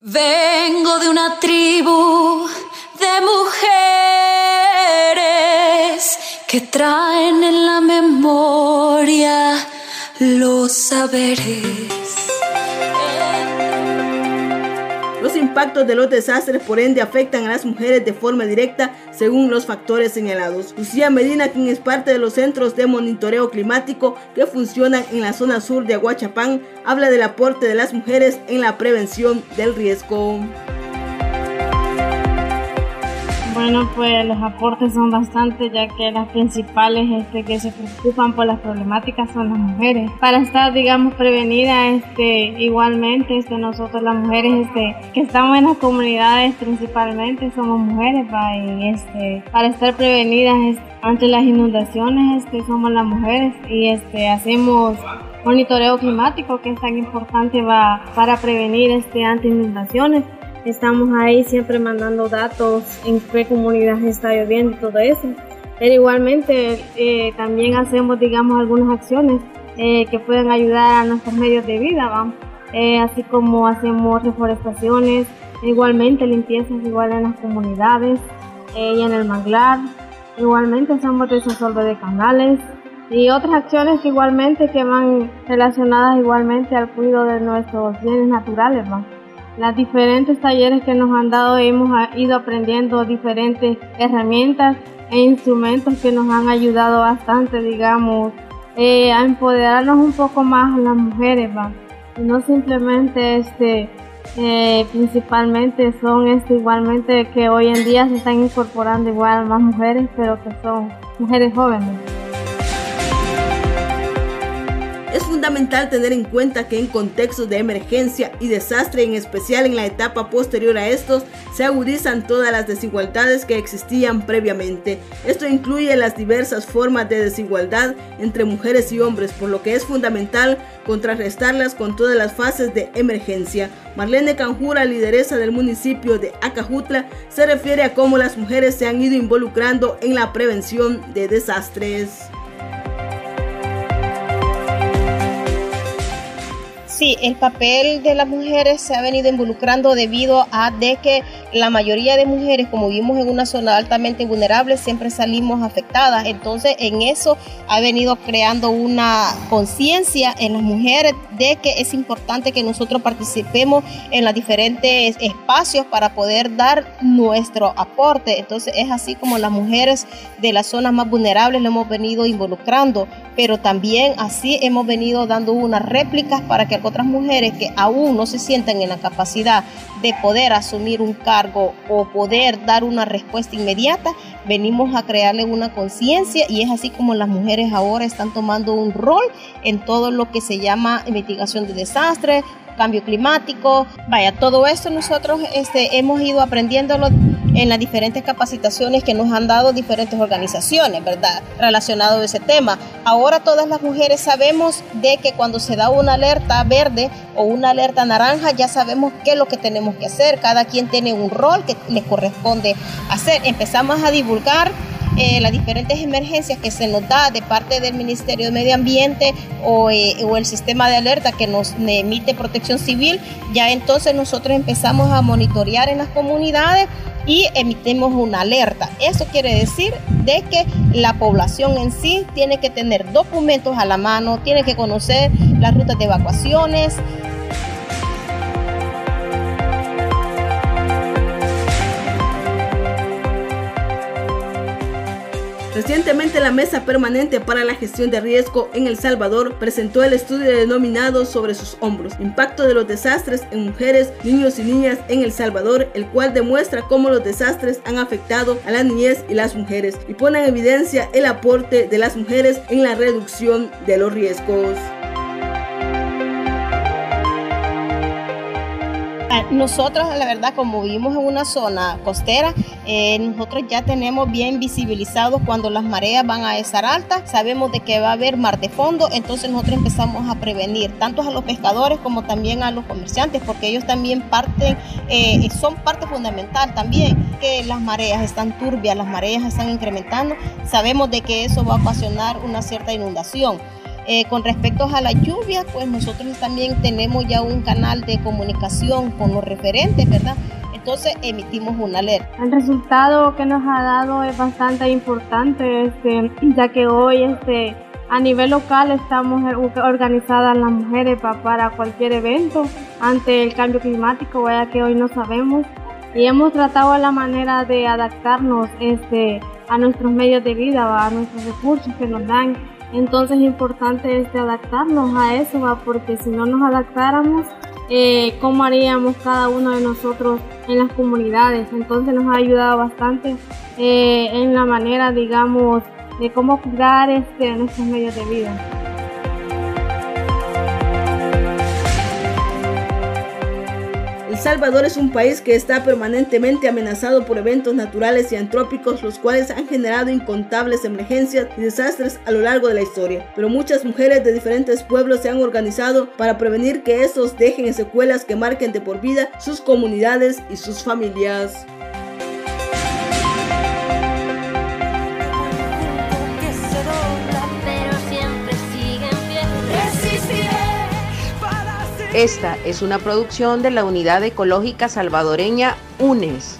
Vengo de una tribu de mujeres que traen en la memoria los saberes. Impactos de los desastres por ende afectan a las mujeres de forma directa según los factores señalados. Lucía Medina, quien es parte de los centros de monitoreo climático que funcionan en la zona sur de Aguachapán, habla del aporte de las mujeres en la prevención del riesgo. Bueno, pues los aportes son bastantes, ya que las principales este, que se preocupan por las problemáticas son las mujeres. Para estar, digamos, prevenidas, este, igualmente, este, nosotros las mujeres este, que estamos en las comunidades principalmente somos mujeres, y, este, para estar prevenidas ante las inundaciones, este, somos las mujeres y este, hacemos monitoreo climático que es tan importante va, para prevenir este, ante inundaciones Estamos ahí siempre mandando datos en qué comunidad está lloviendo y todo eso. Pero igualmente eh, también hacemos, digamos, algunas acciones eh, que pueden ayudar a nuestros medios de vida, eh, así como hacemos reforestaciones, igualmente limpiezas igual en las comunidades y en el manglar. Igualmente hacemos desasolve de canales y otras acciones igualmente que van relacionadas igualmente al cuidado de nuestros bienes naturales. ¿va? Las diferentes talleres que nos han dado hemos ido aprendiendo diferentes herramientas e instrumentos que nos han ayudado bastante, digamos, eh, a empoderarnos un poco más a las mujeres, ¿va? Y no simplemente este, eh, principalmente son este, igualmente que hoy en día se están incorporando igual más mujeres, pero que son mujeres jóvenes. Fundamental tener en cuenta que en contextos de emergencia y desastre, en especial en la etapa posterior a estos, se agudizan todas las desigualdades que existían previamente. Esto incluye las diversas formas de desigualdad entre mujeres y hombres, por lo que es fundamental contrarrestarlas con todas las fases de emergencia. Marlene Canjura, lideresa del municipio de Acajutla, se refiere a cómo las mujeres se han ido involucrando en la prevención de desastres. Sí, el papel de las mujeres se ha venido involucrando debido a de que la mayoría de mujeres, como vivimos en una zona altamente vulnerable, siempre salimos afectadas. Entonces, en eso ha venido creando una conciencia en las mujeres de que es importante que nosotros participemos en los diferentes espacios para poder dar nuestro aporte. Entonces, es así como las mujeres de las zonas más vulnerables lo hemos venido involucrando, pero también así hemos venido dando unas réplicas para que otras mujeres que aún no se sientan en la capacidad de poder asumir un cargo o poder dar una respuesta inmediata, venimos a crearle una conciencia y es así como las mujeres ahora están tomando un rol en todo lo que se llama mitigación de desastres, cambio climático, vaya, todo esto nosotros este, hemos ido aprendiéndolo en las diferentes capacitaciones que nos han dado diferentes organizaciones, ¿verdad? Relacionado a ese tema. Ahora todas las mujeres sabemos de que cuando se da una alerta verde o una alerta naranja, ya sabemos qué es lo que tenemos que hacer. Cada quien tiene un rol que le corresponde hacer. Empezamos a divulgar eh, las diferentes emergencias que se nos da de parte del Ministerio de Medio Ambiente o, eh, o, el sistema de alerta que nos emite protección civil, ya entonces nosotros empezamos a monitorear en las comunidades y emitimos una alerta. Eso quiere decir de que la población en sí tiene que tener documentos a la mano, tiene que conocer las rutas de evacuaciones, Recientemente la Mesa Permanente para la Gestión de Riesgo en El Salvador presentó el estudio denominado Sobre sus hombros, impacto de los desastres en mujeres, niños y niñas en El Salvador, el cual demuestra cómo los desastres han afectado a la niñez y las mujeres y pone en evidencia el aporte de las mujeres en la reducción de los riesgos. Nosotros, la verdad, como vivimos en una zona costera, eh, nosotros ya tenemos bien visibilizados cuando las mareas van a estar altas, sabemos de que va a haber mar de fondo, entonces nosotros empezamos a prevenir tanto a los pescadores como también a los comerciantes, porque ellos también parten, eh, son parte fundamental también, que las mareas están turbias, las mareas están incrementando, sabemos de que eso va a ocasionar una cierta inundación. Eh, con respecto a la lluvia, pues nosotros también tenemos ya un canal de comunicación con los referentes, ¿verdad? Entonces emitimos una alerta. El resultado que nos ha dado es bastante importante, este, ya que hoy este, a nivel local estamos organizadas las mujeres para cualquier evento ante el cambio climático, vaya que hoy no sabemos. Y hemos tratado la manera de adaptarnos este, a nuestros medios de vida, a nuestros recursos que nos dan entonces es importante este, adaptarnos a eso, porque si no nos adaptáramos, eh, ¿cómo haríamos cada uno de nosotros en las comunidades? Entonces nos ha ayudado bastante eh, en la manera, digamos, de cómo cuidar este, nuestros medios de vida. El Salvador es un país que está permanentemente amenazado por eventos naturales y antrópicos, los cuales han generado incontables emergencias y desastres a lo largo de la historia. Pero muchas mujeres de diferentes pueblos se han organizado para prevenir que estos dejen secuelas que marquen de por vida sus comunidades y sus familias. Esta es una producción de la Unidad Ecológica Salvadoreña UNES.